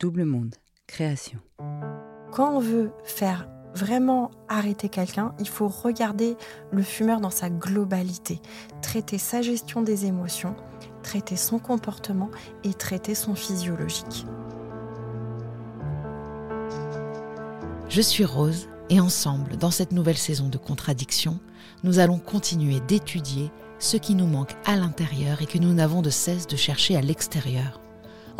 Double monde, création. Quand on veut faire vraiment arrêter quelqu'un, il faut regarder le fumeur dans sa globalité, traiter sa gestion des émotions, traiter son comportement et traiter son physiologique. Je suis Rose et ensemble, dans cette nouvelle saison de contradictions, nous allons continuer d'étudier ce qui nous manque à l'intérieur et que nous n'avons de cesse de chercher à l'extérieur.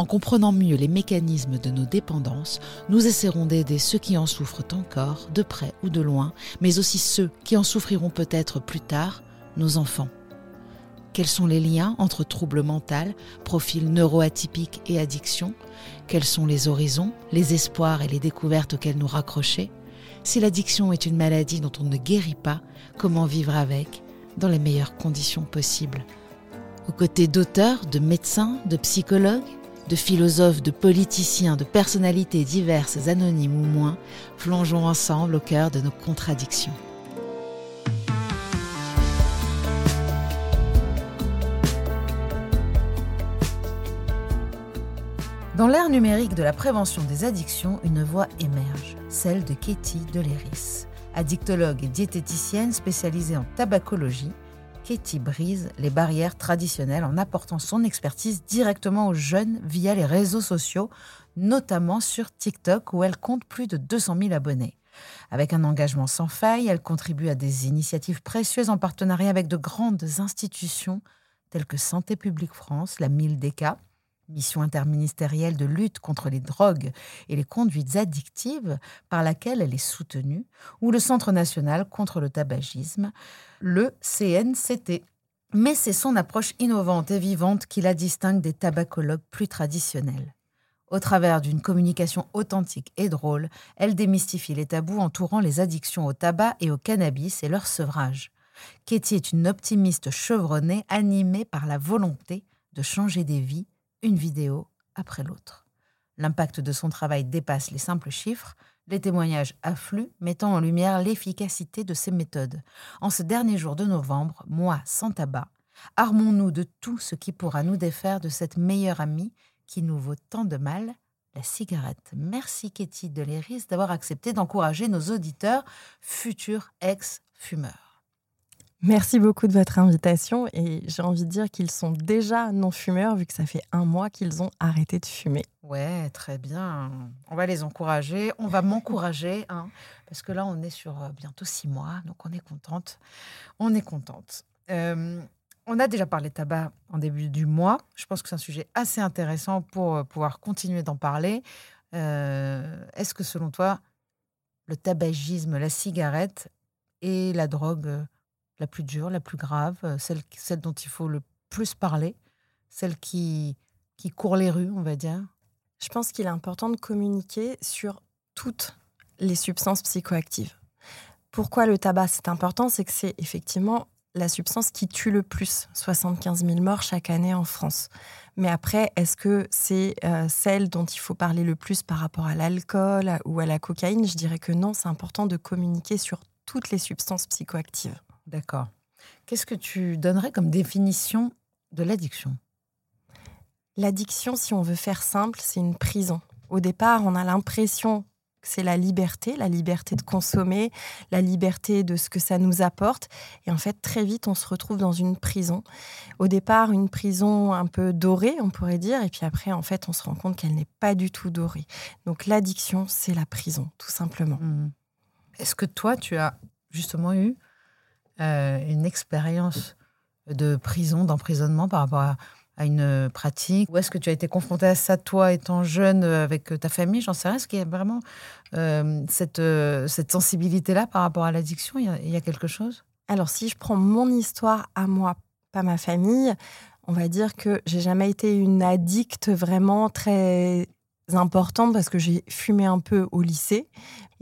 En comprenant mieux les mécanismes de nos dépendances, nous essaierons d'aider ceux qui en souffrent encore, de près ou de loin, mais aussi ceux qui en souffriront peut-être plus tard, nos enfants. Quels sont les liens entre troubles mentaux, profils neuroatypiques et addiction Quels sont les horizons, les espoirs et les découvertes auxquels nous raccrocher? Si l'addiction est une maladie dont on ne guérit pas, comment vivre avec dans les meilleures conditions possibles? Aux côtés d'auteurs, de médecins, de psychologues, de philosophes, de politiciens, de personnalités diverses, anonymes ou moins, plongeons ensemble au cœur de nos contradictions. Dans l'ère numérique de la prévention des addictions, une voix émerge, celle de Katie Deléris. Addictologue et diététicienne spécialisée en tabacologie, Katie brise les barrières traditionnelles en apportant son expertise directement aux jeunes via les réseaux sociaux, notamment sur TikTok où elle compte plus de 200 000 abonnés. Avec un engagement sans faille, elle contribue à des initiatives précieuses en partenariat avec de grandes institutions telles que Santé publique France, la MILDECA, mission interministérielle de lutte contre les drogues et les conduites addictives par laquelle elle est soutenue, ou le Centre national contre le tabagisme, le CNCT. Mais c'est son approche innovante et vivante qui la distingue des tabacologues plus traditionnels. Au travers d'une communication authentique et drôle, elle démystifie les tabous entourant les addictions au tabac et au cannabis et leur sevrage. Katie est une optimiste chevronnée animée par la volonté de changer des vies une vidéo après l'autre. L'impact de son travail dépasse les simples chiffres, les témoignages affluent, mettant en lumière l'efficacité de ses méthodes. En ce dernier jour de novembre, mois sans tabac, armons-nous de tout ce qui pourra nous défaire de cette meilleure amie qui nous vaut tant de mal, la cigarette. Merci Katie Deléris d'avoir accepté d'encourager nos auditeurs, futurs ex-fumeurs. Merci beaucoup de votre invitation et j'ai envie de dire qu'ils sont déjà non-fumeurs vu que ça fait un mois qu'ils ont arrêté de fumer. Ouais, très bien. On va les encourager. On va m'encourager, hein, parce que là, on est sur euh, bientôt six mois, donc on est contente. On est contente. Euh, on a déjà parlé de tabac en début du mois. Je pense que c'est un sujet assez intéressant pour euh, pouvoir continuer d'en parler. Est-ce que selon toi, le tabagisme, la cigarette et la drogue la plus dure, la plus grave, euh, celle, dont il faut le plus parler, celle qui, qui court les rues, on va dire Je pense qu'il est important de communiquer sur toutes les substances psychoactives. Pourquoi le tabac c'est important? C'est que c'est effectivement la substance qui tue le plus, 75 000 morts chaque année en France. Mais après, est-ce que c'est euh, celle dont il faut parler le plus par rapport à l'alcool ou à la cocaïne? Je dirais que non, c'est important de communiquer sur toutes les substances psychoactives. D'accord. Qu'est-ce que tu donnerais comme définition de l'addiction? L'addiction, si on veut faire simple, c'est une prison. Au départ, on a l'impression c'est la liberté, la liberté de consommer, la liberté de ce que ça nous apporte. Et en fait, très vite, on se retrouve dans une prison. Au départ, une prison un peu dorée, on pourrait dire, et puis après, en fait, on se rend compte qu'elle n'est pas du tout dorée. Donc l'addiction, c'est la prison, tout simplement. Mmh. Est-ce que toi, tu as justement eu une expérience de prison, d'emprisonnement par rapport à une euh, pratique? Ou est-ce que tu as été confronté à ça, toi, étant jeune, euh, avec euh, ta famille? J'en sais rien. Est-ce qu'il y a vraiment cette, cette sensibilité-là par rapport à l'addiction. Il, il, y a quelque chose? Alors, si je prends mon histoire à moi, pas ma famille, on va dire que j'ai jamais été une addicte vraiment très importante parce que j'ai fumé un peu au lycée,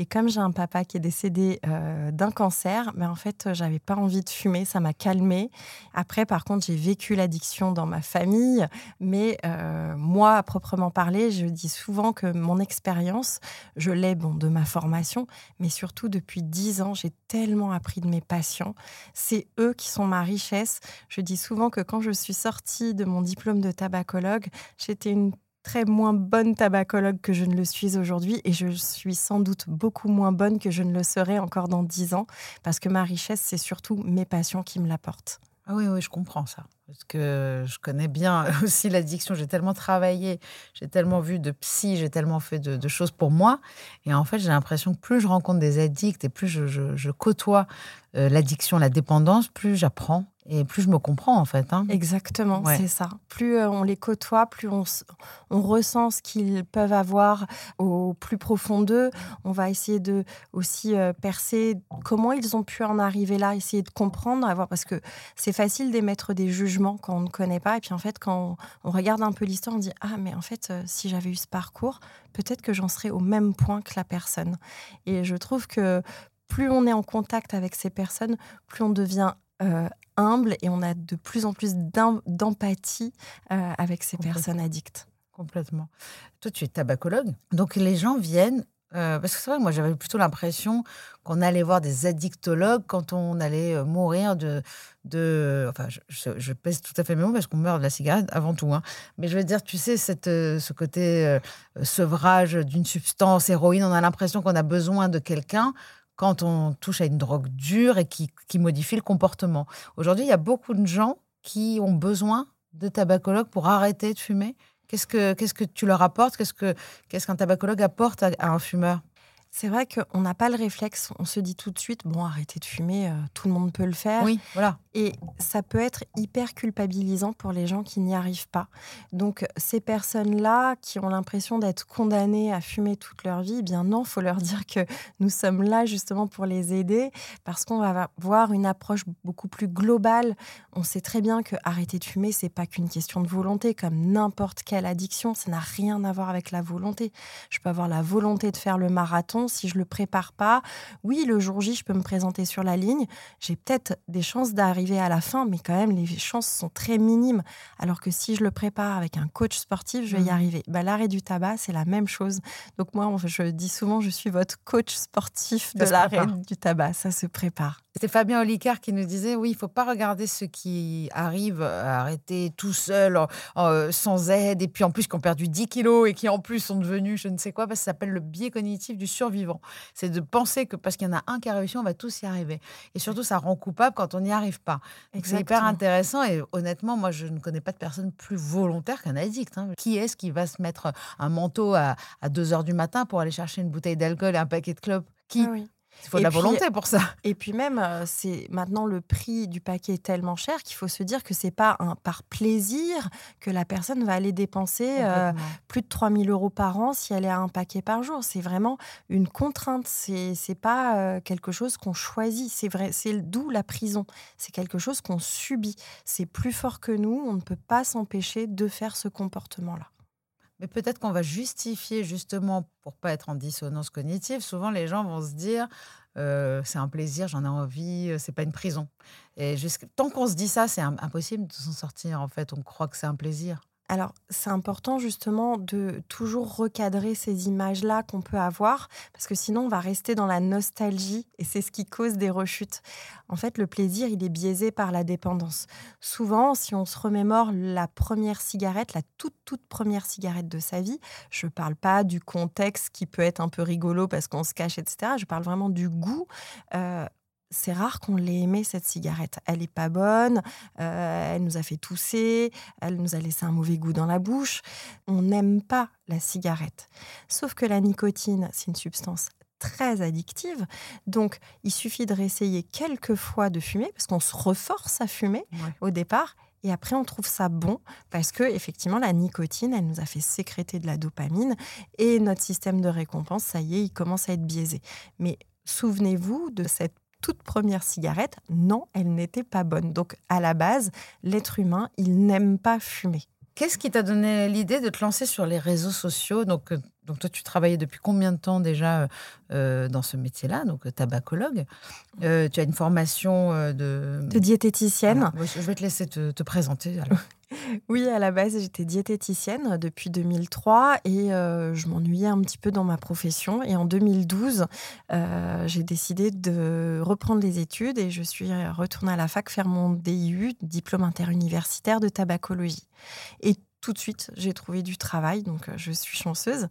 et comme j'ai un papa qui est décédé euh, d'un cancer, mais ben, en fait, j'avais pas envie de fumer, ça m'a calmée. Après, par contre, j'ai vécu l'addiction dans ma famille, mais euh, moi, à proprement parler, je dis souvent que mon expérience, je l'ai bon, de ma formation, mais surtout depuis dix ans, j'ai tellement appris de mes patients. C'est eux qui sont ma richesse. Je dis souvent que quand je suis sortie de mon diplôme de tabacologue, j'étais une très moins bonne tabacologue que je ne le suis aujourd'hui et je suis sans doute beaucoup moins bonne que je ne le serai encore dans dix ans parce que ma richesse, c'est surtout mes passions qui me l'apportent. Ah oui, oui, je comprends ça. Parce que je connais bien aussi l'addiction. J'ai tellement travaillé, j'ai tellement vu de psy, j'ai tellement fait de, choses pour moi. Et en fait, j'ai l'impression que plus je rencontre des addicts et plus je, côtoie euh, l'addiction, la dépendance, plus j'apprends et plus je me comprends en fait. Hein. Exactement, c'est ça. Plus euh, on les côtoie, plus on, on ressent ce qu'ils peuvent avoir au plus profond d'eux. On va essayer de aussi euh, percer comment ils ont pu en arriver là, essayer de comprendre, avoir parce que c'est facile d'émettre des jugements quand on ne connaît pas. Et puis en fait, quand on, regarde un peu l'histoire, on dit ah mais en fait, euh, si j'avais eu ce parcours, peut-être que j'en serais au même point que la personne. Et je trouve que plus on est en contact avec ces personnes, plus on devient humble et on a de plus en plus d'empathie euh, avec ces personnes addictes. Complètement. Toi, tu es tabacologue. Donc, les gens viennent. Euh, parce que c'est vrai, moi j'avais plutôt l'impression qu'on allait voir des addictologues quand on allait euh, mourir de. de enfin, je, pèse tout à fait mes mots parce qu'on meurt de la cigarette avant tout. Hein. Mais je veux dire, tu sais, cette, ce côté sevrage d'une substance, héroïne, on a l'impression qu'on a besoin de quelqu'un quand on touche à une drogue dure et qui, modifie le comportement. Aujourd'hui, il y a beaucoup de gens qui ont besoin de tabacologues pour arrêter de fumer. Qu'est-ce que, qu'est-ce que tu leur apportes? Qu'est-ce, que, qu'est-ce qu'un tabacologue apporte à un fumeur? C'est vrai qu'on n'a pas le réflexe, on se dit tout de suite, bon, arrêtez de fumer, euh, tout le monde peut le faire. Oui, voilà. Et ça peut être hyper culpabilisant pour les gens qui n'y arrivent pas. Donc, ces personnes-là qui ont l'impression d'être condamnées à fumer toute leur vie, eh bien non, faut leur dire que nous sommes là justement pour les aider parce qu'on va voir une approche beaucoup plus globale. On sait très bien que arrêter de fumer, c'est pas qu'une question de volonté, comme n'importe quelle addiction, ça n'a rien à voir avec la volonté. Je peux avoir la volonté de faire le marathon si je le prépare pas, oui, le jour J, je peux me présenter sur la ligne. J'ai peut-être des chances d'arriver à la fin, mais quand même, les chances sont très minimes. Alors que si je le prépare avec un coach sportif, je vais y mmh. arriver. Bah, L'arrêt du tabac, c'est la même chose. Donc moi, je dis souvent, je suis votre coach sportif de l'arrêt du tabac. Ça se prépare. C'était Fabien Olicard qui nous disait oui, il faut pas regarder ceux qui arrivent à arrêter tout seuls, sans aide, et puis en plus qui ont perdu 10 kilos et qui en plus sont devenus je ne sais quoi, parce que ça s'appelle le biais cognitif du survivant. C'est de penser que parce qu'il y en a un qui a réussi, on va tous y arriver. Et surtout, ça rend coupable quand on n'y arrive pas. C'est hyper intéressant et honnêtement, moi, je ne connais pas de personne plus volontaire qu'un addict. Hein. Qui est-ce qui va se mettre un manteau à, 2 heures du matin pour aller chercher une bouteille d'alcool et un paquet de clopes? Qui? Ah Il faut de Et la puis- volonté pour ça. Et puis même, euh, c'est maintenant le prix du paquet est tellement cher qu'il faut se dire que c'est pas un, par plaisir que la personne va aller dépenser euh, plus de 3000 euros par an si elle est à un paquet par jour. C'est vraiment une contrainte. C'est c'est pas euh, quelque chose qu'on choisit. C'est vrai. C'est d'où la prison. C'est quelque chose qu'on subit. C'est plus fort que nous. On ne peut pas s'empêcher de faire ce comportement-là. Mais peut-être qu'on va justifier justement pour pas être en dissonance cognitive. Souvent, les gens vont se dire euh, c'est un plaisir, j'en ai envie, euh, c'est pas une prison. Et tant qu'on se dit ça, c'est im- impossible de s'en sortir. En fait, on croit que c'est un plaisir. Alors, c'est important justement de toujours recadrer ces images-là qu'on peut avoir, parce que sinon, on va rester dans la nostalgie et c'est ce qui cause des rechutes. En fait, le plaisir, il est biaisé par la dépendance. Souvent, si on se remémore la première cigarette, la toute, toute première cigarette de sa vie, je ne parle pas du contexte qui peut être un peu rigolo parce qu'on se cache, etc. Je parle vraiment du goût. Euh, c'est rare qu'on l'ait aimée, cette cigarette. Elle n'est pas bonne, euh, elle nous a fait tousser, elle nous a laissé un mauvais goût dans la bouche. On n'aime pas la cigarette. Sauf que la nicotine, c'est une substance très addictive. Donc, il suffit de réessayer quelques fois de fumer, parce qu'on se reforce à fumer Ouais. au départ. Et après, on trouve ça bon parce que effectivement, la nicotine, elle nous a fait sécréter de la dopamine et notre système de récompense, ça y est, il commence à être biaisé. Mais souvenez-vous de cette toute première cigarette. Non, elle n'était pas bonne. Donc, à la base, l'être humain, il n'aime pas fumer. Qu'est-ce qui t'a donné l'idée de te lancer sur les réseaux sociaux? Donc, euh, donc, toi, tu travaillais depuis combien de temps déjà euh, euh, dans ce métier-là, donc tabacologue Euh, Tu as une formation de. De diététicienne. Je vais te laisser te, te présenter. alors. Oui, à la base, j'étais diététicienne depuis 2003 et euh, je m'ennuyais un petit peu dans ma profession. Et en 2012, euh, j'ai décidé de reprendre les études et je suis retournée à la fac faire mon DIU, diplôme interuniversitaire de tabacologie. Tout de suite, j'ai trouvé du travail, donc euh, je suis chanceuse.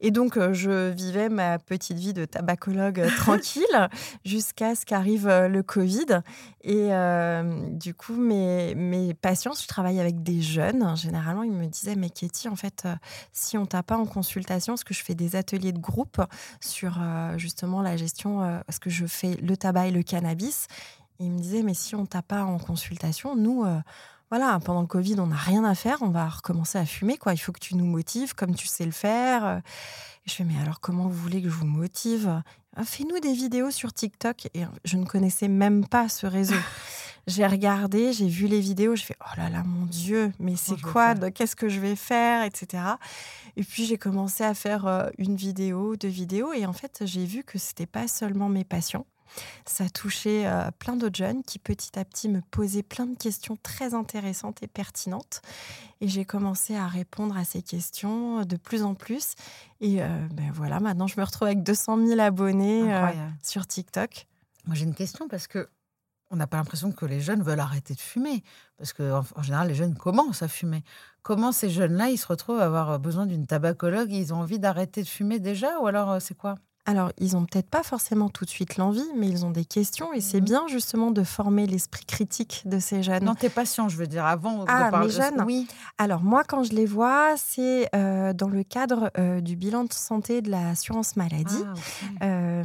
Et donc, euh, je vivais ma petite vie de tabacologue euh, tranquille jusqu'à ce qu'arrive le Covid. Et euh, du coup, mes, mes patients, je travaille avec des jeunes. Généralement, ils me disaient, mais Katie, en fait, si on t'a pas en consultation, parce que je fais des ateliers de groupe sur euh, justement la gestion, euh, parce que je fais le tabac et le cannabis? Et ils me disaient, mais si on t'a pas en consultation, nous... voilà, pendant le Covid, on n'a rien à faire, on va recommencer à fumer, quoi. Il faut que tu nous motives comme tu sais le faire. Et je fais, mais alors comment vous voulez que je vous motive? Ah, Fais-nous des vidéos sur TikTok. Et je ne connaissais même pas ce réseau. J'ai regardé, j'ai vu les vidéos, je fais, oh là là, mon Dieu, mais c'est vais quoi Qu'est-ce que je vais faire etc. Et puis j'ai commencé à faire euh, une vidéo, deux vidéos. Et en fait, j'ai vu que c'était pas seulement mes patients. Ça touchait euh, plein d'autres jeunes qui petit à petit me posaient plein de questions très intéressantes et pertinentes. Et j'ai commencé à répondre à ces questions euh, de plus en plus. Et euh, ben voilà, maintenant je me retrouve avec 200 000 abonnés euh, sur TikTok. Moi, j'ai une question parce que on n'a pas l'impression que les jeunes veulent arrêter de fumer. Parce qu'en en général, les jeunes commencent à fumer. Comment ces jeunes-là, ils se retrouvent à avoir besoin d'une tabacologue? Ils ont envie d'arrêter de fumer déjà? Ou alors, c'est quoi? Alors, ils ont peut-être pas forcément tout de suite l'envie, mais ils ont des questions. Et c'est Mhm. bien justement de former l'esprit critique de ces jeunes. Non, tes patients, je veux dire, avant Ah, de parler. mes jeunes Oui. Alors moi, quand je les vois, c'est euh, dans le cadre euh, du bilan de santé de l'assurance maladie. Ah. Euh,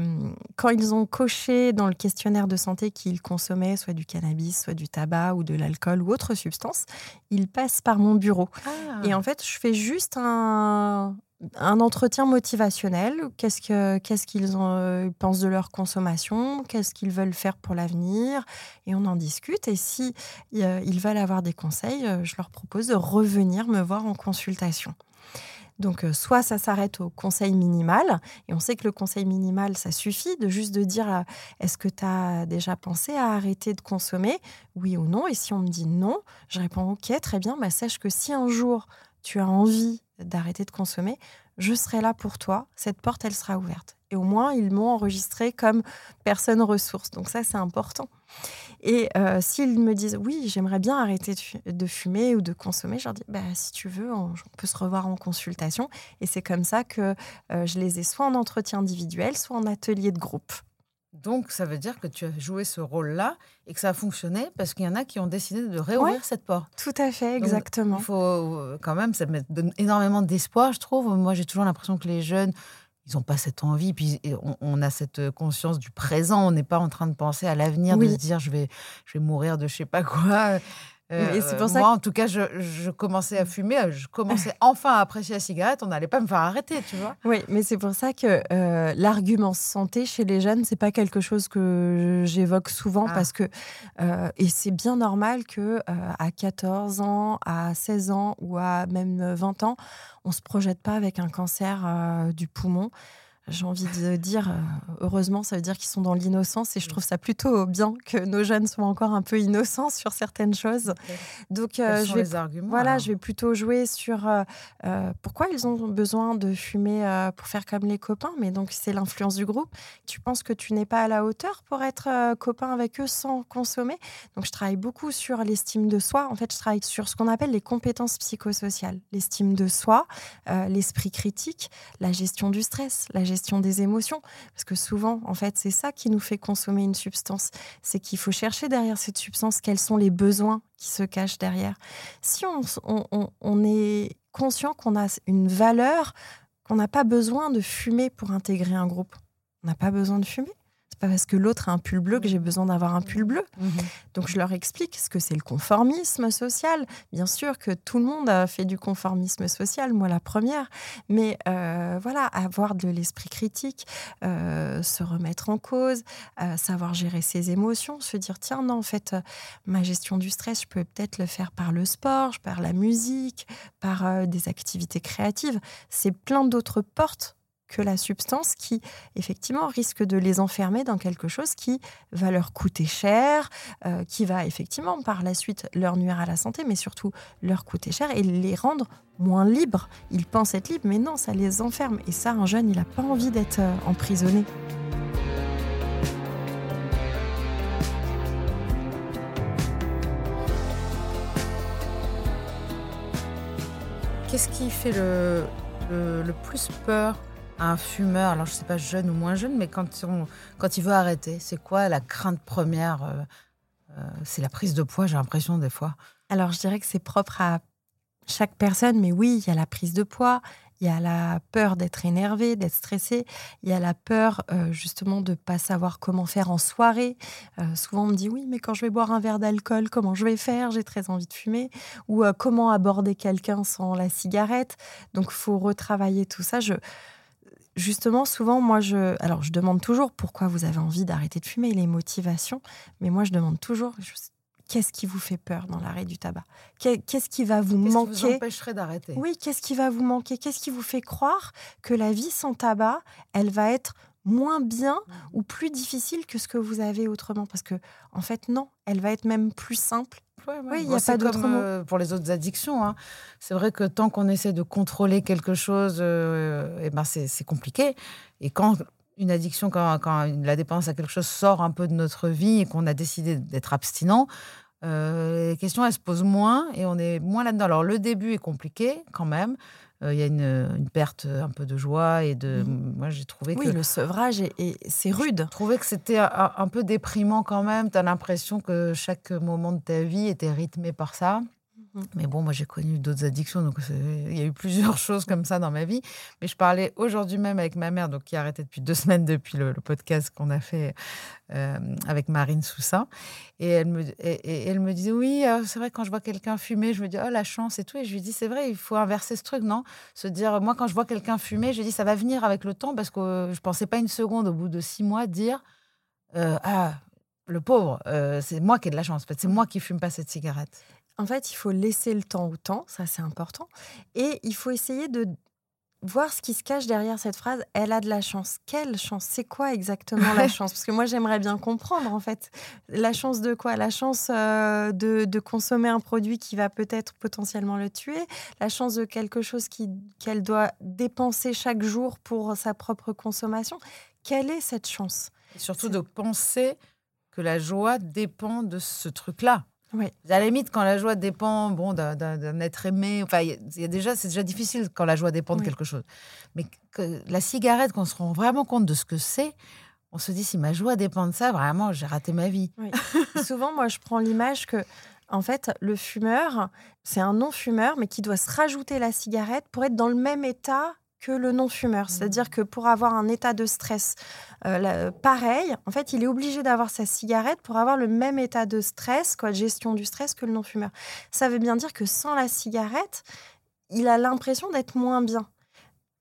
quand ils ont coché dans le questionnaire de santé qu'ils consommaient soit du cannabis, soit du tabac ou de l'alcool ou autre substance, ils passent par mon bureau. Ah. Et en fait, je fais juste un, un entretien motivationnel. Qu'est-ce que qu'est-ce qu'ils euh, pensent de leur consommation? Qu'est-ce qu'ils veulent faire pour l'avenir? Et on en discute. Et si euh, ils veulent avoir des conseils, euh, je leur propose de revenir me voir en consultation. Donc, soit ça s'arrête au conseil minimal, et on sait que le conseil minimal, ça suffit de juste de dire est-ce que tu as déjà pensé à arrêter de consommer? Oui ou non Et si on me dit non, je réponds ok, très bien, bah, sache que si un jour tu as envie d'arrêter de consommer, je serai là pour toi, cette porte, elle sera ouverte. Et au moins, ils m'ont enregistré comme personne ressource. Donc ça, c'est important. Et euh, s'ils me disent oui, j'aimerais bien arrêter de fu- de fumer ou de consommer, je leur dis bah, si tu veux, on, on peut se revoir en consultation. Et c'est comme ça que euh, je les ai soit en entretien individuel, soit en atelier de groupe. Donc, ça veut dire que tu as joué ce rôle-là et que ça a fonctionné parce qu'il y en a qui ont décidé de réouvrir Ouais. cette porte. Tout à fait, Donc, exactement. Il faut euh, quand même, ça me donne énormément d'espoir, je trouve. Moi, j'ai toujours l'impression que les jeunes, ils n'ont pas cette envie. Puis on, on, a cette conscience du présent. On n'est pas en train de penser à l'avenir, de se dire je vais, je vais mourir de je sais pas quoi. Euh, c'est pour ça moi, en tout cas, je, je, commençais à fumer, je commençais enfin à apprécier la cigarette. On n'allait pas me faire arrêter, tu vois. Oui, mais c'est pour ça que euh, l'argument santé chez les jeunes, c'est pas quelque chose que j'évoque souvent ah. parce que euh, et c'est bien normal que à 14 ans, à 16 ans ou à même 20 ans, on se projette pas avec un cancer du poumon j'ai envie de dire, euh, heureusement, ça veut dire qu'ils sont dans l'innocence et je trouve ça plutôt bien que nos jeunes soient encore un peu innocents sur certaines choses. Donc, euh, je vais, voilà, je vais plutôt jouer sur euh, pourquoi ils ont besoin de fumer pour faire comme les copains, mais donc c'est l'influence du groupe. Tu penses que tu n'es pas à la hauteur pour être copain avec eux sans consommer? Donc, je travaille beaucoup sur l'estime de soi. En fait, je travaille sur ce qu'on appelle les compétences psychosociales, l'estime de soi, l'esprit critique, la gestion du stress, la gestion des émotions. Parce que souvent, en fait, c'est ça qui nous fait consommer une substance. C'est qu'il faut chercher derrière cette substance quels sont les besoins qui se cachent derrière. Si on, on est conscient qu'on a une valeur, qu'on n'a pas besoin de fumer pour intégrer un groupe. On n'a pas besoin de fumer pas parce que l'autre a un pull bleu que j'ai besoin d'avoir un pull bleu. Mhm. Donc je leur explique ce que c'est le conformisme social. Bien sûr que tout le monde a fait du conformisme social, moi la première, mais euh, voilà, avoir de l'esprit critique, euh, se remettre en cause, euh, savoir gérer ses émotions, se dire tiens non en fait ma gestion du stress je peux peut-être le faire par le sport, par la musique, par des activités créatives. C'est plein d'autres portes que la substance qui, effectivement, risque de les enfermer dans quelque chose qui va leur coûter cher, euh, qui va, effectivement, par la suite, leur nuire à la santé, mais surtout leur coûter cher et les rendre moins libres. Ils pensent être libres, mais non, ça les enferme. Et ça, un jeune, il n'a pas envie d'être euh, emprisonné. Qu'est-ce qui fait le, le plus peur un fumeur, alors je ne sais pas jeune ou moins jeune, mais quand, quand il veut arrêter, c'est quoi la crainte première euh, euh, C'est la prise de poids, j'ai l'impression des fois. Alors je dirais que c'est propre à chaque personne, mais oui, il y a la prise de poids, il y a la peur d'être énervé, d'être stressé, il y a la peur euh, justement de ne pas savoir comment faire en soirée. souvent on me dit oui, mais quand je vais boire un verre d'alcool, comment je vais faire? J'ai très envie de fumer. Ou comment aborder quelqu'un sans la cigarette? Donc il faut retravailler tout ça. Je justement, souvent, moi, je, alors, je demande toujours pourquoi vous avez envie d'arrêter de fumer, les motivations, mais moi, je demande toujours qu'est-ce qui vous fait peur dans l'arrêt du tabac? Qu'est-ce qui va vous manquer Qu'est-ce qui vous empêcherait d'arrêter? Oui, qu'est-ce qui va vous manquer? Qu'est-ce qui vous fait croire que la vie sans tabac, elle va être moins bien mmh. ou plus difficile que ce que vous avez autrement? Parce que, en fait, non, elle va être même plus simple oui, il n'y a pas d'autre mot. Euh, pour les autres addictions. Hein. C'est vrai que tant qu'on essaie de contrôler quelque chose, euh, eh ben c'est compliqué. Et quand une addiction, quand, quand, la dépendance à quelque chose sort un peu de notre vie et qu'on a décidé d'être abstinent, euh, les questions, elles se posent moins et on est moins là-dedans. Alors, le début est compliqué quand même. Euh, il y a une, perte un peu de joie et de. Mmh. Moi, j'ai trouvé que. Oui, le sevrage, et, c'est rude. Je trouvais que c'était un, peu déprimant quand même. Tu as l'impression que chaque moment de ta vie était rythmé par ça. Mmh. Mais bon, moi j'ai connu d'autres addictions, donc il y a eu plusieurs choses comme ça dans ma vie. Mais je parlais aujourd'hui même avec ma mère, donc qui a arrêté depuis deux semaines depuis le, podcast qu'on a fait euh, avec Marine Soussin. Et elle me, disait Oui, euh, c'est vrai, quand je vois quelqu'un fumer, je me dis Oh, la chance et tout. Et je lui dis C'est vrai, il faut inverser ce truc, non? Se dire Moi, quand je vois quelqu'un fumer, je dis Ça va venir avec le temps parce que je ne pensais pas une seconde au bout de six mois dire euh, Ah, le pauvre, c'est moi qui ai de la chance. C'est moi qui fume pas cette cigarette. En fait, il faut laisser le temps au temps, ça c'est important. Et il faut essayer de voir ce qui se cache derrière cette phrase. Elle a de la chance. Quelle chance? C'est quoi exactement la chance? Parce que moi, j'aimerais bien comprendre, en fait. La chance de quoi? La chance euh, de, consommer un produit qui va peut-être potentiellement le tuer? La chance de quelque chose qu'elle doit dépenser chaque jour pour sa propre consommation? Quelle est cette chance? Surtout de penser que la joie dépend de ce truc-là. Oui. À la limite, quand la joie dépend bon, d'un être aimé, enfin, y a déjà, c'est déjà difficile quand la joie dépend de quelque chose. Mais que la cigarette, qu'on se rend vraiment compte de ce que c'est, on se dit si ma joie dépend de ça, vraiment, j'ai raté ma vie. Souvent, moi, je prends l'image que, en fait, le fumeur, c'est un non-fumeur, mais qui doit se rajouter la cigarette pour être dans le même état que le non-fumeur. Mmh. C'est-à-dire que pour avoir un état de stress euh, là, pareil, en fait, il est obligé d'avoir sa cigarette pour avoir le même état de stress, quoi, de gestion du stress que le non-fumeur. Ça veut bien dire que sans la cigarette, il a l'impression d'être moins bien.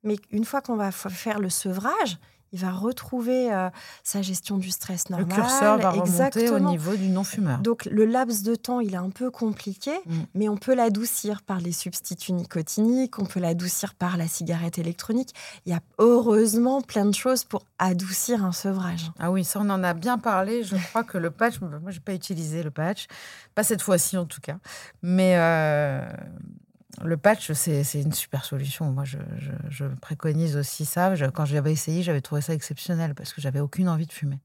Mais une fois qu'on va faire le sevrage, il va retrouver euh, sa gestion du stress Le normale. curseur va remonter au Exactement. niveau du non-fumeur. Donc le laps de temps, il est un peu compliqué, Mm. mais on peut l'adoucir par les substituts nicotiniques, on peut l'adoucir par la cigarette électronique. Il y a heureusement plein de choses pour adoucir un sevrage. Ah oui, ça on en a bien parlé. Je crois que le patch, moi j'ai pas utilisé le patch, pas cette fois-ci en tout cas. Mais euh, le patch, c'est une super solution. Moi, je préconise aussi ça. Je- quand j'avais essayé, j'avais trouvé ça exceptionnel parce que j'avais aucune envie de fumer.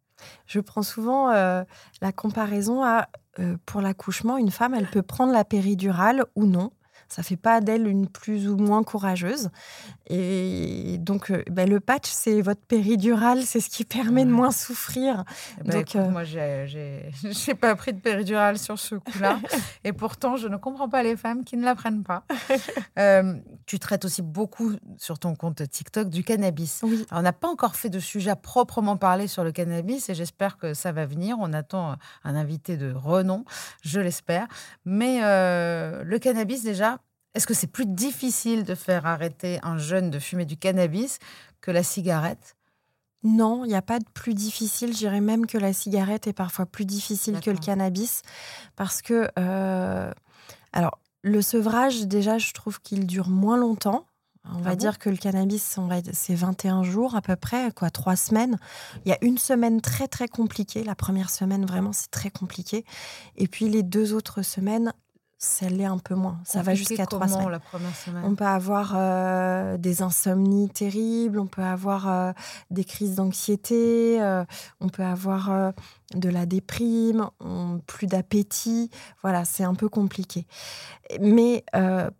Je prends souvent euh, la comparaison à, euh, pour l'accouchement, une femme, elle peut prendre la péridurale ou non. Ça fait pas d'elle une plus ou moins courageuse. Et donc, euh, ben, le patch, c'est votre péridurale, c'est ce qui permet de moins souffrir. Ben, Donc, écoute, euh, moi, j'ai- pas pris de péridurale sur ce coup-là. et pourtant, je ne comprends pas les femmes qui ne la prennent pas. Euh, tu traites aussi beaucoup sur ton compte TikTok du cannabis. Oui. Alors, on n'a pas encore fait de sujet à proprement parler sur le cannabis et j'espère que ça va venir. On attend un invité de renom, je l'espère. Mais euh, le cannabis, déjà, est-ce que c'est plus difficile de faire arrêter un jeune de fumer du cannabis que la cigarette? Non, il n'y a pas de plus difficile. Je dirais même que la cigarette est parfois plus difficile que le cannabis. Parce que, euh, alors, le sevrage, déjà, je trouve qu'il dure moins longtemps. On va Ah bon? dire que le cannabis, va- c'est 21 jours à peu près, quoi, trois semaines. Il y a une semaine très, très compliquée. La première semaine, vraiment, c'est très compliqué. Et puis, les deux autres semaines, ça l'est un peu moins. Ça va jusqu'à trois semaines. la première semaine On peut avoir euh, des insomnies terribles, on peut avoir euh, des crises d'anxiété, euh, on peut avoir de la déprime, on- plus d'appétit. Voilà, c'est un peu compliqué. Mais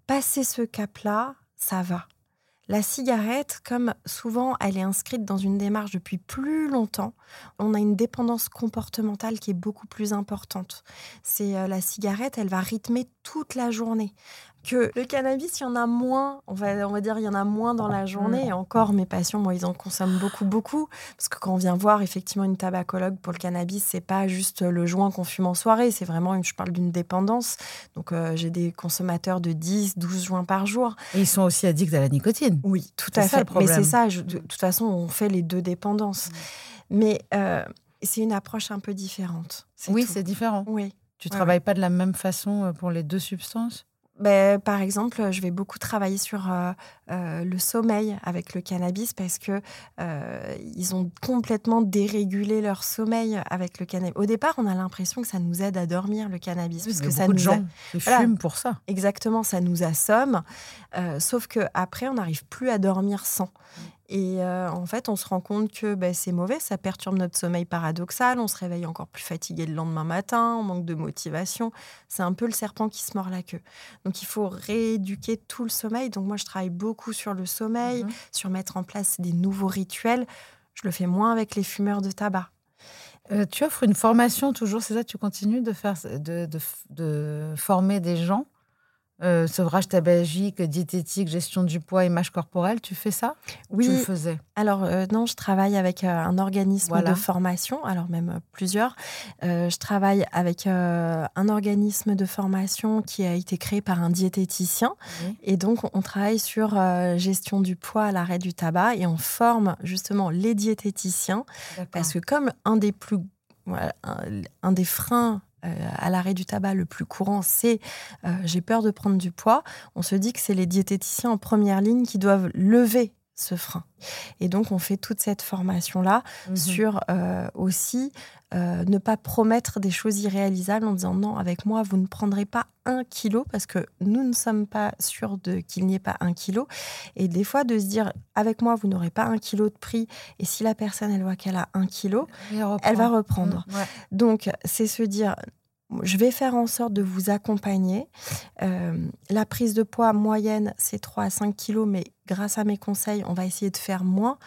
passer ce cap-là, ça va. La cigarette, comme souvent elle est inscrite dans une démarche depuis plus longtemps, on a une dépendance comportementale qui est beaucoup plus importante. C'est euh, la cigarette, elle va rythmer toute la journée. Que le cannabis, il y en a moins, on va, on va dire, il y en a moins dans la journée. Et encore, mes patients, moi, ils en consomment beaucoup, beaucoup. Parce que quand on vient voir effectivement une tabacologue pour le cannabis, c'est pas juste le joint qu'on fume en soirée, c'est vraiment, une, je parle d'une dépendance. Donc, euh, j'ai des consommateurs de 10, 12 joints par jour. Et ils sont aussi addicts à la nicotine. Oui, tout à fait. Mais c'est ça, je- de toute façon, on fait les deux dépendances. Mais euh, c'est une approche un peu différente. Oui, c'est différent. Oui. Tu Ouais, travailles pas de la même façon euh, pour les deux substances? Ben, par exemple, je vais beaucoup travailler sur euh, euh, le sommeil avec le cannabis parce que euh, ils ont complètement dérégulé leur sommeil avec le cannabis. Au départ, on a l'impression que ça nous aide à dormir le cannabis parce que ça beaucoup de nous a- gens Voilà. fument pour ça. Exactement, ça nous assomme. Sauf que après, on n'arrive plus à dormir sans. Et euh, en fait, on se rend compte que ben, c'est mauvais, ça perturbe notre sommeil paradoxal, on se réveille encore plus fatigué le lendemain matin, on manque de motivation. C'est un peu le serpent qui se mord la queue. Donc il faut rééduquer tout le sommeil. Donc moi, je travaille beaucoup sur le sommeil, Mhm. sur mettre en place des nouveaux rituels. Je le fais moins avec les fumeurs de tabac. Euh, tu offres une formation toujours, c'est ça Tu continues de, faire, de, de, de former des gens? Euh, Sevrage tabagique, diététique, gestion du poids, image corporelle, tu fais ça? Oui, Tu le faisais? Alors euh, non, je travaille avec euh, un organisme Voilà. de formation, alors même euh, plusieurs. Je travaille avec un organisme de formation qui a été créé par un diététicien. Oui. Et donc, on travaille sur gestion du poids l'arrêt du tabac et on forme justement les diététiciens parce que comme un des plus voilà, un, un des freins à l'arrêt du tabac le plus courant, c'est euh, j'ai peur de prendre du poids, on se dit que c'est les diététiciens en première ligne qui doivent lever ce frein. Et donc, on fait toute cette formation-là Mhm. sur euh, aussi euh, ne pas promettre des choses irréalisables en disant non, avec moi, vous ne prendrez pas un kilo parce que nous ne sommes pas sûrs de qu'il n'y ait pas un kilo. Et des fois, de se dire avec moi, vous n'aurez pas un kilo de prix. Et si la personne, elle voit qu'elle a un kilo, elle va reprend. reprendre. Mm, ouais. Donc, c'est se dire, je vais faire en sorte de vous accompagner. Euh, la prise de poids moyenne, c'est 3 à 5 kilos, mais grâce à mes conseils, on va essayer de faire moins.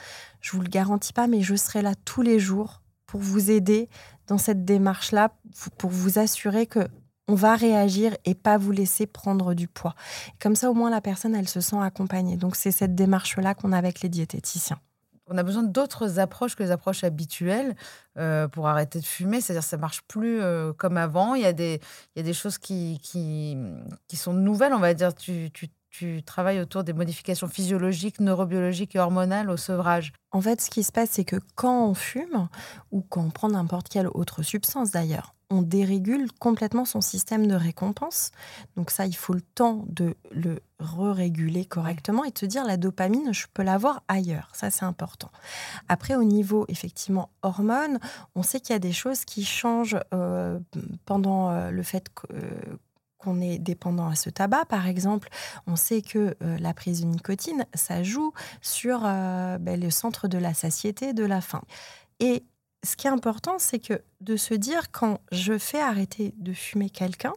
Je vous le garantis pas, mais je serai là tous les jours pour vous aider dans cette démarche-là, pour vous assurer que on va réagir et pas vous laisser prendre du poids. Comme ça, au moins, la personne, elle se sent accompagnée. Donc, c'est cette démarche-là qu'on a avec les diététiciens. On a besoin d'autres approches que les approches habituelles euh, pour arrêter de fumer. C'est-à-dire ça marche plus euh, comme avant. Il y a des, il y a des choses qui, qui, qui sont nouvelles, on va dire. Tu, tu, tu travailles autour des modifications physiologiques, neurobiologiques et hormonales au sevrage. En fait, ce qui se passe, c'est que quand on fume, ou quand on prend n'importe quelle autre substance d'ailleurs, on dérégule complètement son système de récompense. Donc ça, il faut le temps de le re-réguler correctement et de se dire la dopamine, je peux l'avoir ailleurs. Ça, c'est important. Après, au niveau, effectivement, hormones, on sait qu'il y a des choses qui changent euh, pendant euh, le fait que... Euh, qu'on est dépendant à ce tabac, par exemple, on sait que la prise de nicotine, ça joue sur ben, le centre de la satiété, de la faim. Et ce qui est important, c'est que de se dire quand je fais arrêter de fumer quelqu'un,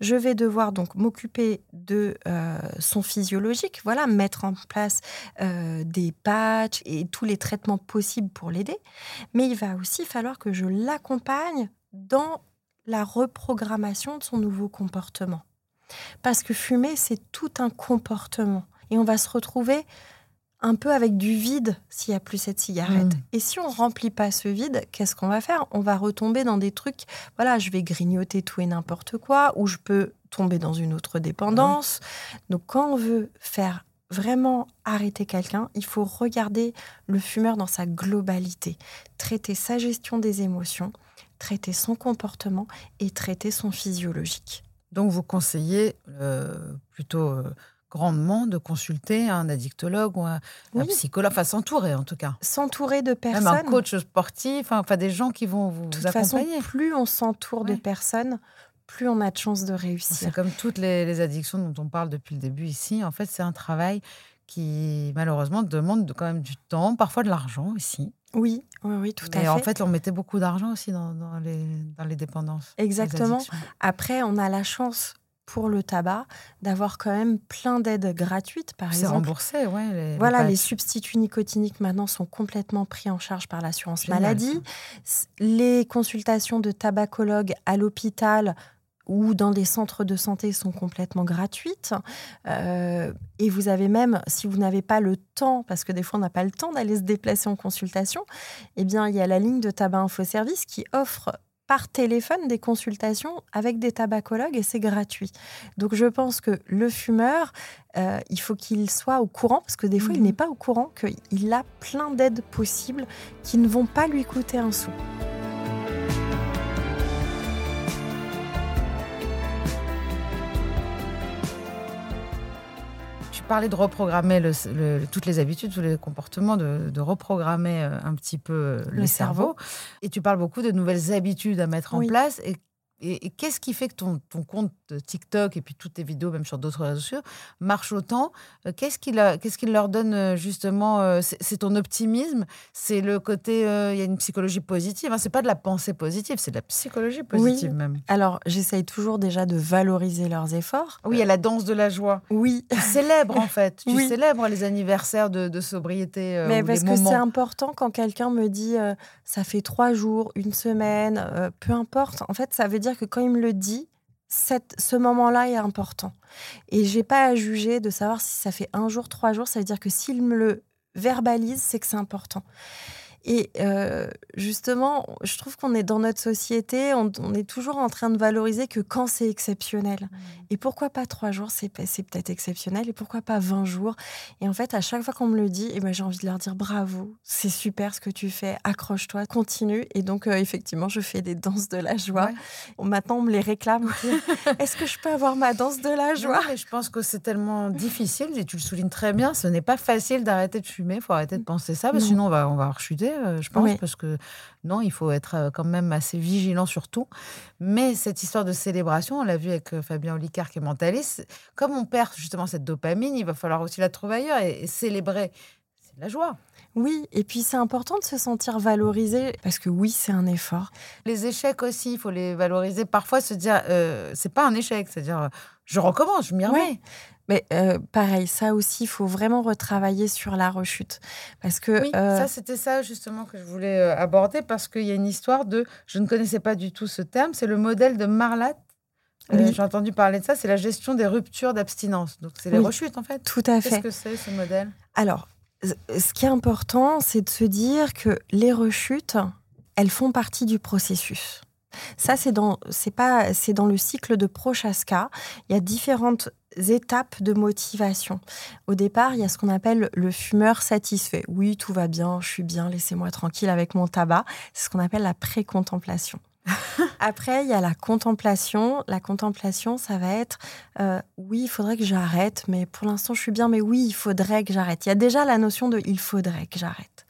je vais devoir donc m'occuper de euh, son physiologique, voilà, mettre en place euh, des patchs et tous les traitements possibles pour l'aider. Mais il va aussi falloir que je l'accompagne dans la reprogrammation de son nouveau comportement. Parce que fumer, c'est tout un comportement. Et on va se retrouver un peu avec du vide s'il n'y a plus cette cigarette. Mm. Et si on remplit pas ce vide, qu'est-ce qu'on va faire? On va retomber dans des trucs, voilà, je vais grignoter tout et n'importe quoi, ou je peux tomber dans une autre dépendance. Donc quand on veut faire vraiment arrêter quelqu'un, il faut regarder le fumeur dans sa globalité, traiter sa gestion des émotions, traiter son comportement et traiter son physiologique. Donc vous conseillez euh, plutôt... Euh, grandement de consulter un addictologue ou un, psychologue, enfin s'entourer en tout cas. S'entourer de personnes. Même un coach sportif, enfin des gens qui vont vous, de toute accompagner. Façon, plus on s'entoure de personnes, plus on a de chances de réussir. C'est comme toutes les, addictions dont on parle depuis le début ici. En fait, c'est un travail qui malheureusement demande quand même du temps, parfois de l'argent aussi. Oui, oui, oui, tout à fait. Et en fait, on mettait beaucoup d'argent aussi dans, les, dans les dépendances. Exactement. Après, on a la chance pour le tabac d'avoir quand même plein d'aides gratuites, par exemple. C'est remboursé, ouais. voilà, les, substituts nicotiniques maintenant sont complètement pris en charge par l'assurance maladie. Les consultations de tabacologue à l'hôpital ou dans des centres de santé sont complètement gratuites. Euh, et vous avez même, si vous n'avez pas le temps, parce que des fois on n'a pas le temps d'aller se déplacer en consultation, eh bien il y a la ligne de tabac info service qui offre par téléphone des consultations avec des tabacologues et c'est gratuit. Donc je pense que le fumeur, euh, il faut qu'il soit au courant, parce que des fois il mhm. n'est pas au courant qu'il a plein d'aides possibles qui ne vont pas lui coûter un sou. Parler de reprogrammer toutes les habitudes, tous les comportements, de, reprogrammer euh, un petit peu euh, le, cerveau. Et tu parles beaucoup de nouvelles habitudes à mettre en place. Et et, qu'est-ce qui fait que ton, ton, compte TikTok et puis toutes tes vidéos, même sur d'autres réseaux sociaux, marchent autant euh, Qu'est-ce qui, qu'est-ce qui leur donne euh, justement euh, c'est, ton optimisme C'est le côté. Il y a une psychologie positive. Hein, c'est pas de la pensée positive, c'est de la psychologie positive oui. même. Alors, j'essaye toujours déjà de valoriser leurs efforts. Oui, il y a la danse de la joie. Oui. Tu célèbres en fait. Tu célèbres les anniversaires de, sobriété. Mais parce que c'est important quand quelqu'un me dit ça fait trois jours, une semaine, peu importe. En fait, ça veut dire que quand il me le dit, ce moment-là est important. Et j'ai pas à juger de savoir si ça fait un jour, trois jours. Ça veut dire que s'il me le verbalise, c'est que c'est important. Et euh, justement, je trouve qu'on est dans notre société, on, est toujours en train de valoriser que quand c'est exceptionnel. Mmh. Et pourquoi pas trois jours, c'est peut-être exceptionnel, et pourquoi pas 20 jours? Et en fait, à chaque fois qu'on me le dit, eh ben, j'ai envie de leur dire bravo, c'est super ce que tu fais, accroche-toi, continue. Et donc, euh, effectivement, je fais des danses de la joie. Maintenant, on me les réclame. Est-ce que je peux avoir ma danse de la joie? mais Je pense que c'est tellement difficile, et tu le soulignes très bien, ce n'est pas facile d'arrêter de fumer, il faut arrêter de penser ça, parce que sinon on va, on va rechuter. Euh, je pense, parce que non, il faut être euh, quand même assez vigilant sur tout. Mais cette histoire de célébration, on l'a vu avec euh, Fabien Olicard qui est mentaliste, comme on perd justement cette dopamine, il va falloir aussi la trouver ailleurs et, célébrer. C'est la joie. Oui, et puis c'est important de se sentir valorisé parce que oui, c'est un effort. Les échecs aussi, il faut les valoriser. Parfois, se dire, c'est pas un échec, c'est-à-dire, je recommence, je m'y remets. Mais euh, pareil, ça aussi, il faut vraiment retravailler sur la rechute. Parce que, oui, euh, ça, c'était ça justement que je voulais euh, aborder parce qu'il y a une histoire de. Je ne connaissais pas du tout ce terme, c'est le modèle de Marlatt. Euh. J'ai entendu parler de ça, c'est la gestion des ruptures d'abstinence. Donc, c'est les Oui. rechutes, en fait. Tout à Qu'est-ce fait. que c'est, ce modèle? Alors, ce qui est important, c'est de se dire que les rechutes, elles font partie du processus. Ça, c'est dans, c'est pas, c'est dans le cycle de Prochaska. Il y a différentes étapes de motivation. Au départ, il y a ce qu'on appelle le fumeur satisfait. Oui, tout va bien, je suis bien, laissez-moi tranquille avec mon tabac. C'est ce qu'on appelle la pré-contemplation. Après, il y a la contemplation. La contemplation, ça va être euh, oui, il faudrait que j'arrête, mais pour l'instant, je suis bien, mais oui, il faudrait que j'arrête. Il y a déjà la notion de il faudrait que j'arrête.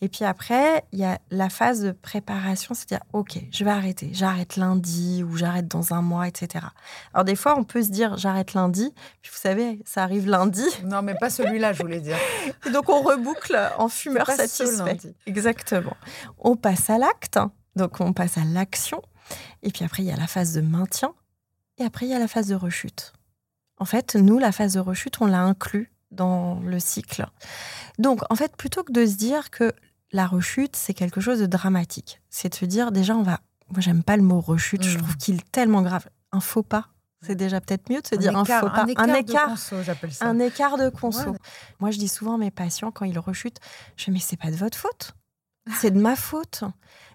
Et puis après, il y a la phase de préparation, c'est-à-dire, OK, je vais arrêter. J'arrête lundi ou j'arrête dans un mois, etc. Alors, des fois, on peut se dire, j'arrête lundi. Puis, vous savez, ça arrive lundi. Non, mais pas celui-là, je voulais dire. Et donc, on reboucle en fumeur satisfait. Exactement. On passe à l'acte, donc on passe à l'action. Et puis après, il y a la phase de maintien. Et après, il y a la phase de rechute. En fait, nous, la phase de rechute, on l'a inclus dans le cycle. Donc, en fait, plutôt que de se dire que la rechute, c'est quelque chose de dramatique, c'est de se dire, déjà, on va. Moi, j'aime pas le mot rechute, je Mm. trouve qu'il est tellement grave. Un faux pas, c'est déjà peut-être mieux de se dire un écart, faux pas. Un écart, de conso, j'appelle ça. Un écart de conso. Ouais. Moi, je dis souvent à mes patients, quand ils rechutent, je dis, mais c'est pas de votre faute. C'est de ma faute.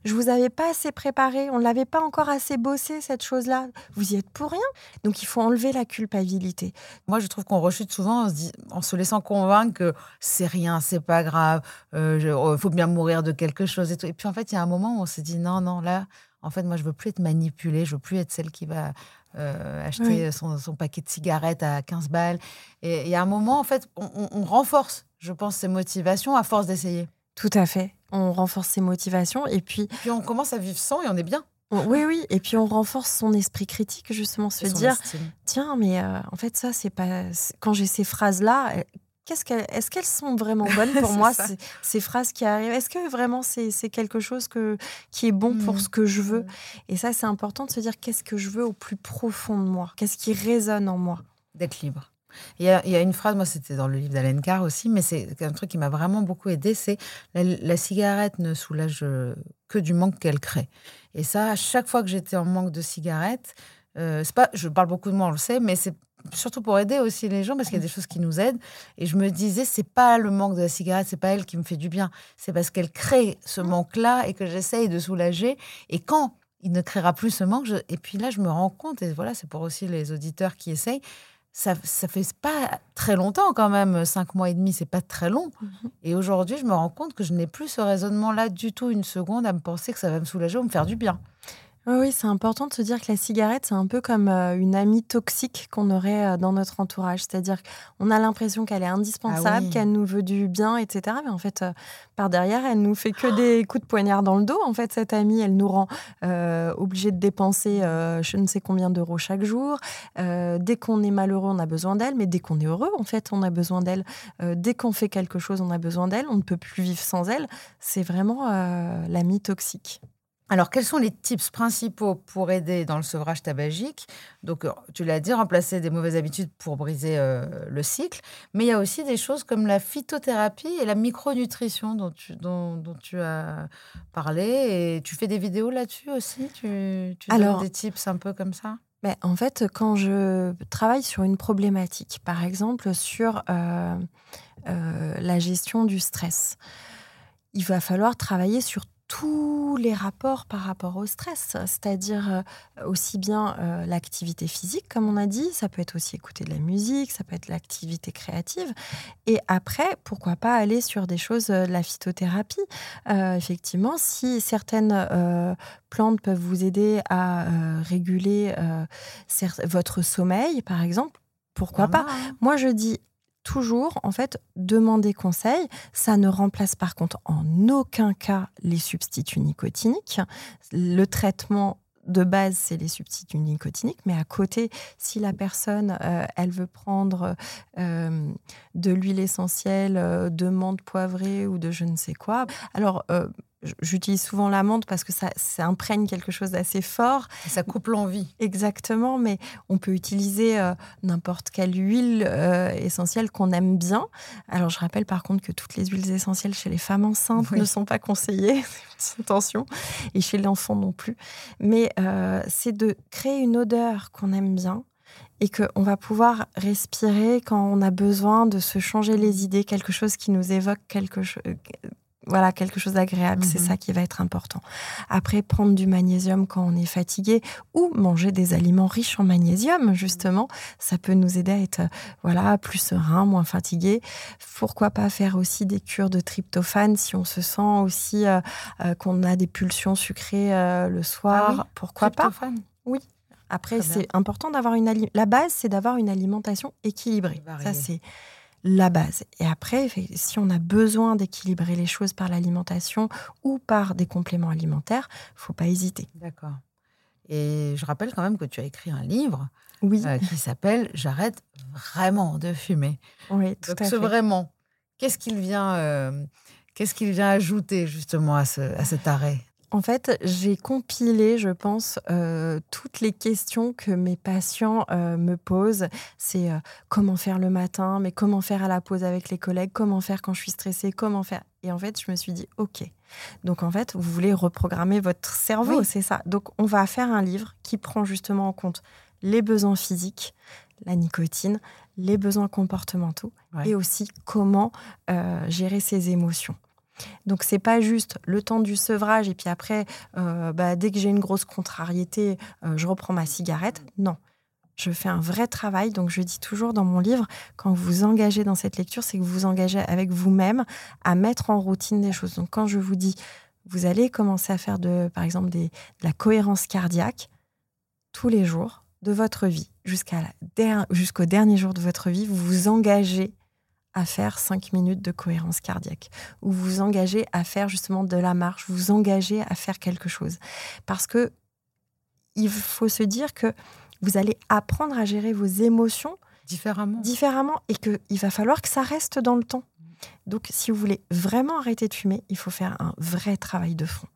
Je vous avais pas assez préparé. On ne l'avait pas encore assez bossé, cette chose-là. Vous y êtes pour rien. Donc, il faut enlever la culpabilité. Moi, je trouve qu'on rechute souvent en se, dit- en se laissant convaincre que c'est rien, c'est pas grave, il faut bien mourir de quelque chose et tout. Et puis, en fait, il y a un moment où on s'est dit non, non, là, en fait, moi, je veux plus être manipulée, je veux plus être celle qui va euh, acheter Oui. son, son paquet de cigarettes à 15 balles. Et il y a un moment, en fait, on, on- on renforce, je pense, ces motivations à force d'essayer. Tout à fait. On renforce ses motivations. Et puis, Puis on commence à vivre sans et on est bien. on- oui, oui. Et puis, on renforce son esprit critique, justement. Se dire, estime. tiens, mais euh, en fait, ça, c'est pas. Quand j'ai ces phrases-là, euh, qu'est-ce qu'elles- est-ce qu'elles sont vraiment bonnes pour moi, ces, ces phrases qui arrivent? Est-ce que vraiment c'est c'est quelque chose que, qui est bon pour Mhm. ce que je veux? Et ça, c'est important de se dire qu'est-ce que je veux au plus profond de moi? Qu'est-ce qui résonne en moi? D'être libre. Il y, a, il y a une phrase, moi c'était dans le livre d'Alain Carr aussi, mais c'est un truc qui m'a vraiment beaucoup aidé, c'est la, la cigarette ne soulage euh, que du manque qu'elle crée. Et ça, à chaque fois que j'étais en manque de cigarette, euh, pas, je parle beaucoup de moi, on le sait, mais c'est surtout pour aider aussi les gens parce qu'il y a des choses qui nous aident. Et je me disais, c'est pas le manque de la cigarette, c'est pas elle qui me fait du bien, c'est parce qu'elle crée ce manque-là et que j'essaye de soulager. Et quand il ne créera plus ce manque, je- et puis là, je me rends compte, et voilà, c'est pour aussi les auditeurs qui essayent, ça, ça fait pas très longtemps quand même, cinq mois et demi, c'est pas très long. Et aujourd'hui, je me rends compte que je n'ai plus ce raisonnement-là du tout une seconde à me penser que ça va me soulager ou me faire du bien. Oui, oui, c'est important de se dire que la cigarette, c'est un peu comme euh, une amie toxique qu'on aurait euh, dans notre entourage. C'est-à-dire qu'on a l'impression qu'elle est indispensable, Ah oui. qu'elle nous veut du bien, etc. Mais en fait, euh, par derrière, elle nous fait que des coups de poignard dans le dos. En fait, cette amie, elle nous rend euh, obligés de dépenser euh, je ne sais combien d'euros chaque jour. Euh, dès qu'on est malheureux, on a besoin d'elle. Mais dès qu'on est heureux, en fait, on a besoin d'elle. Dès qu'on fait quelque chose, on a besoin d'elle. On ne peut plus vivre sans elle. C'est vraiment l'amie toxique. Alors, quels sont les tips principaux pour aider dans le sevrage tabagique? Donc, euh, tu l'as dit, remplacer des mauvaises habitudes pour briser euh, le cycle. Mais il y a aussi des choses comme la phytothérapie et la micronutrition dont tu, dont, dont tu as parlé. Et tu fais des vidéos là-dessus aussi? Tu, tu Alors- donnes des tips un peu comme ça? Ben, en fait, quand je travaille sur une problématique, par exemple sur euh, euh, la gestion du stress, il va falloir travailler sur tous les rapports par rapport au stress, c'est-à-dire euh, aussi bien euh, l'activité physique, comme on a dit, ça peut être aussi écouter de la musique, ça peut être l'activité créative, et après, pourquoi pas aller sur des choses, euh, la phytothérapie. Euh, effectivement, si certaines plantes peuvent vous aider à réguler votre sommeil, par exemple, pourquoi pas a, hein. Moi, je dis toujours, en fait, demander conseil. Ça ne remplace par contre en aucun cas les substituts nicotiniques. Le traitement de base, c'est les substituts nicotiniques, mais à côté, si la personne, euh, elle veut prendre euh, de l'huile essentielle, euh, de menthe poivrée ou de je ne sais quoi, alors j'utilise souvent la menthe parce que ça, ça imprègne quelque chose d'assez fort. ça coupe l'envie. Exactement, mais on peut utiliser euh, n'importe quelle huile euh, essentielle qu'on aime bien. Alors je rappelle par contre que toutes les huiles essentielles chez les femmes enceintes ne sont pas conseillées, attention, et chez l'enfant non plus. Mais euh, c'est de créer une odeur qu'on aime bien et qu'on va pouvoir respirer quand on a besoin de se changer les idées, quelque chose qui nous évoque quelque chose voilà, quelque chose d'agréable, c'est mhm. ça qui va être important. Après, prendre du magnésium quand on est fatigué ou manger des aliments riches en magnésium, justement, ça peut nous aider à être voilà, plus serein, moins fatigué. Pourquoi pas faire aussi des cures de tryptophane si on se sent aussi euh, euh, qu'on a des pulsions sucrées euh, le soir ah Pourquoi pas? Oui. Après, c'est important d'avoir une la base, c'est d'avoir une alimentation équilibrée. Ça, c'est la base. Et après, si on a besoin d'équilibrer les choses par l'alimentation ou par des compléments alimentaires, faut pas hésiter. D'accord. Et je rappelle quand même que tu as écrit un livre oui. Euh, qui s'appelle J'arrête vraiment de fumer. Oui, tout à fait. vraiment, qu'est-ce qu'il vient, euh, qu'est-ce qu'il vient ajouter justement à, ce, à cet arrêt? En fait, j'ai compilé, je pense, euh, toutes les questions que mes patients euh, me posent. C'est euh, comment faire le matin, mais comment faire à la pause avec les collègues, comment faire quand je suis stressée, comment faire. Et en fait, je me suis dit, OK. Donc, en fait, vous voulez reprogrammer votre cerveau, c'est ça. Donc, on va faire un livre qui prend justement en compte les besoins physiques, la nicotine, les besoins comportementaux et aussi comment gérer ses émotions. Donc c'est pas juste le temps du sevrage et puis après, euh, bah, dès que j'ai une grosse contrariété, euh, je reprends ma cigarette. Non, je fais un vrai travail. Donc je dis toujours dans mon livre, quand vous vous engagez dans cette lecture, c'est que vous vous engagez avec vous-même à mettre en routine des choses. Donc quand je vous dis, vous allez commencer à faire de, par exemple, de la cohérence cardiaque tous les jours de votre vie jusqu'à jusqu'au dernier jour de votre vie, vous vous engagez à faire cinq minutes de cohérence cardiaque, ou vous vous engagez à faire justement de la marche, vous vous engagez à faire quelque chose. Parce que il faut se dire que vous allez apprendre à gérer vos émotions différemment, différemment et qu'il va falloir que ça reste dans le temps. Donc, si vous voulez vraiment arrêter de fumer, il faut faire un vrai travail de fond.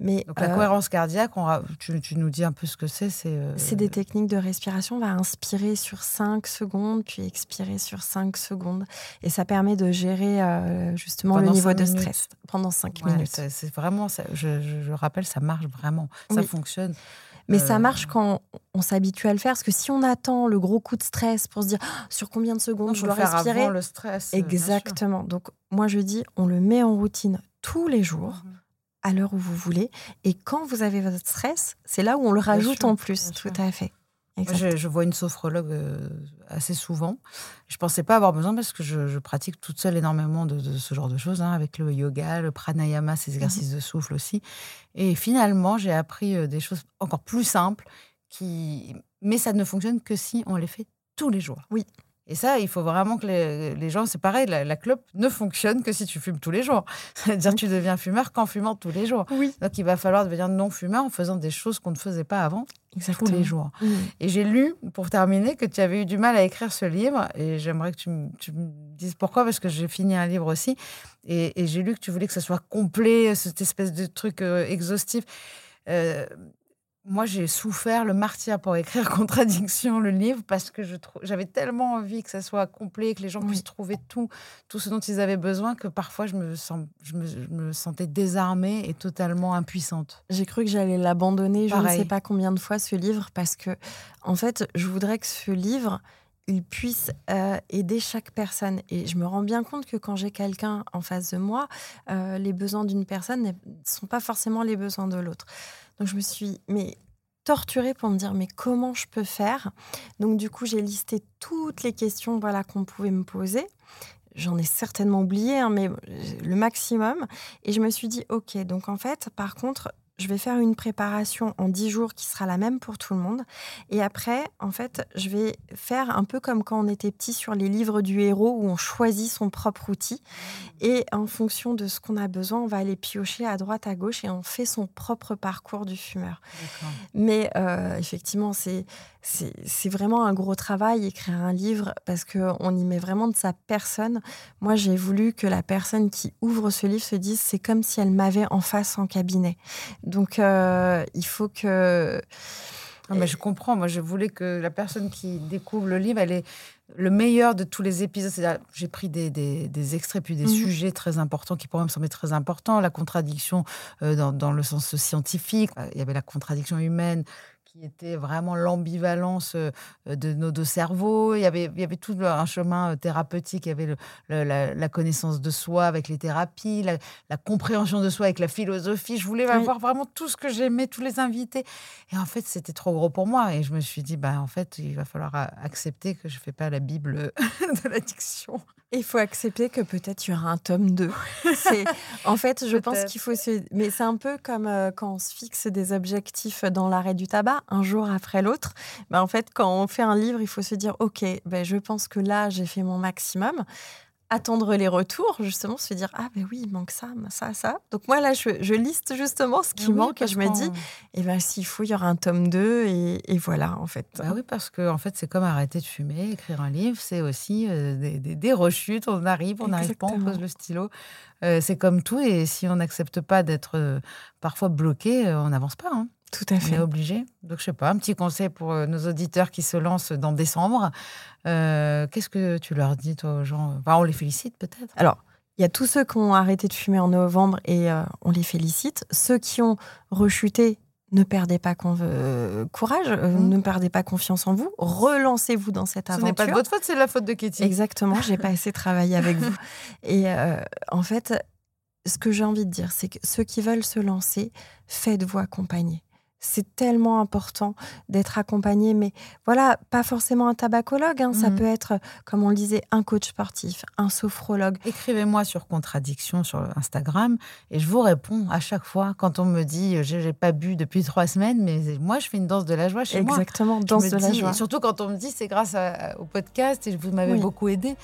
Mais, Donc la euh, cohérence cardiaque, tu, nous dis un peu ce que c'est euh, C'est des techniques de respiration. On va inspirer sur 5 secondes, puis expirer sur 5 secondes. Et ça permet de gérer euh, justement le niveau de stress pendant 5 minutes. C'est vraiment, je, rappelle, ça marche vraiment. Ça fonctionne. Mais ça marche quand on s'habitue à le faire. Parce que si on attend le gros coup de stress pour se dire ah, sur combien de secondes je dois respirer. Avant le stress. Exactement. Donc moi je dis, on le met en routine tous les jours. Mhm à l'heure où vous voulez. Et quand vous avez votre stress, c'est là où on le rajoute en plus. Tout à fait. Je, vois une sophrologue euh, assez souvent. Je pensais pas avoir besoin parce que je, pratique toute seule énormément de, ce genre de choses, hein, avec le yoga, le pranayama, ces exercices de souffle aussi. Et finalement, j'ai appris euh, des choses encore plus simples, qui... mais ça ne fonctionne que si on les fait tous les jours. Oui. Et ça, il faut vraiment que les, gens, c'est pareil, la, clope ne fonctionne que si tu fumes tous les jours. C'est-à-dire que tu deviens fumeur qu'en fumant tous les jours. Oui. Donc il va falloir devenir non-fumeur en faisant des choses qu'on ne faisait pas avant tous les jours. Et j'ai lu, pour terminer, que tu avais eu du mal à écrire ce livre. Et j'aimerais que tu me, dises pourquoi, parce que j'ai fini un livre aussi. Et, j'ai lu que tu voulais que ce soit complet, cette espèce de truc euh, exhaustif. Euh, moi, j'ai souffert le martyr pour écrire Contradiction, le livre, parce que j'avais tellement envie que ça soit complet, que les gens puissent trouver tout, tout ce dont ils avaient besoin, que parfois je me, sens, je me, sentais désarmée et totalement impuissante. J'ai cru que j'allais l'abandonner, je ne sais pas combien de fois, ce livre, parce que, en fait, je voudrais que ce livre, il puisse euh, aider chaque personne. Et je me rends bien compte que quand j'ai quelqu'un en face de moi, euh, les besoins d'une personne ne sont pas forcément les besoins de l'autre. Donc je me suis mais torturée pour me dire mais comment je peux faire? Donc du coup j'ai listé toutes les questions voilà qu'on pouvait me poser. J'en ai certainement oublié, hein, mais le maximum. Et je me suis dit, OK, donc en fait, par contre, je vais faire une préparation en 10 jours qui sera la même pour tout le monde. Et après, en fait, je vais faire un peu comme quand on était petit sur les livres du héros où on choisit son propre outil. Et en fonction de ce qu'on a besoin, on va aller piocher à droite, à gauche et on fait son propre parcours du fumeur. Mais euh, effectivement, c'est c'est vraiment un gros travail, écrire un livre, parce qu'on y met vraiment de sa personne. Moi, j'ai voulu que la personne qui ouvre ce livre se dise, c'est comme si elle m'avait en face en cabinet. Donc, euh, il faut que... mais je comprends. Moi, je voulais que la personne qui découvre le livre, elle ait le meilleur de tous les épisodes. J'ai pris des, des, extraits, puis des mhm. sujets très importants qui pourraient me sembler très importants. La contradiction euh, dans, dans, le sens scientifique. Il y avait la contradiction humaine qui était vraiment l'ambivalence euh, de nos deux cerveaux. Il y avait, il y avait tout un chemin euh, thérapeutique. Il y avait la, connaissance de soi avec les thérapies, la, compréhension de soi avec la philosophie. Je voulais avoir vraiment tout ce que j'aimais, tous les invités. Et en fait, c'était trop gros pour moi. Et je me suis dit, bah, en fait, il va falloir accepter que je ne fais pas la Bible de l'addiction. Il faut accepter que peut-être il y aura un tome 2. en fait, je pense qu'il faut se... Mais c'est un peu comme euh, quand on se fixe des objectifs dans l'arrêt du tabac, un jour après l'autre. Ben, en fait, quand on fait un livre, il faut se dire, OK, ben, je pense que là, j'ai fait mon maximum attendre les retours, justement, se dire Ah, ben oui, il manque ça, ça, ça. Donc, moi, là, je, liste justement ce qui manque et je me dis Eh bien, s'il faut, il y aura un tome 2 et, voilà, en fait. Bah oui, parce que en fait, c'est comme arrêter de fumer, écrire un livre, c'est aussi euh, des, rechutes. On arrive, on n'arrive pas, on pose le stylo. Euh, c'est comme tout et si on n'accepte pas d'être euh, parfois bloqué, on n'avance pas. Hein. Tout à fait. On est obligé. Donc, je sais pas, un petit conseil pour euh, nos auditeurs qui se lancent dans décembre. Euh, qu'est-ce que tu leur dis, toi, aux gens? On les félicite peut-être? Alors, il y a tous ceux qui ont arrêté de fumer en novembre et euh, on les félicite. Ceux qui ont rechuté, ne perdez pas courage, mmh. ne perdez pas confiance en vous, relancez-vous dans cette aventure. Ce n'est pas de votre faute, c'est la faute de Katie. Exactement, j'ai pas assez travaillé avec vous. Et en fait, ce que j'ai envie de dire, c'est que ceux qui veulent se lancer, faites-vous accompagner c'est tellement important d'être accompagné, mais voilà, pas forcément un tabacologue, hein. ça mmh peut être, comme on le disait, un coach sportif, un sophrologue. Écrivez-moi sur Contradiction sur Instagram et je vous réponds à chaque fois quand on me dit euh, j'ai pas bu depuis trois semaines, mais moi je fais une danse de la joie chez moi. Exactement, danse de la joie. Surtout quand on me dit c'est grâce au podcast et vous m'avez beaucoup aidé,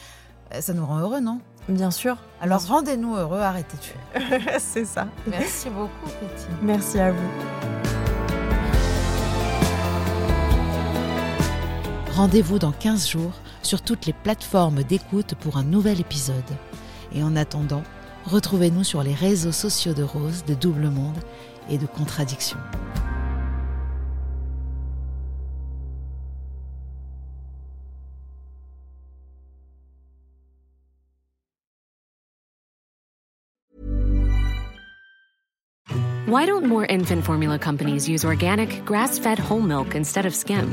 euh, ça nous rend heureux, non? Bien sûr. Alors rendez-nous heureux, arrêtez de fumer. c'est ça. Merci beaucoup, Betty. Merci à vous. Rendez-vous dans 15 jours sur toutes les plateformes d'écoute pour un nouvel épisode. Et en attendant, retrouvez-nous sur les réseaux sociaux de Rose, de Double Monde et de Contradiction. Why don't more infant formula companies use organic, grass-fed whole milk instead of skim?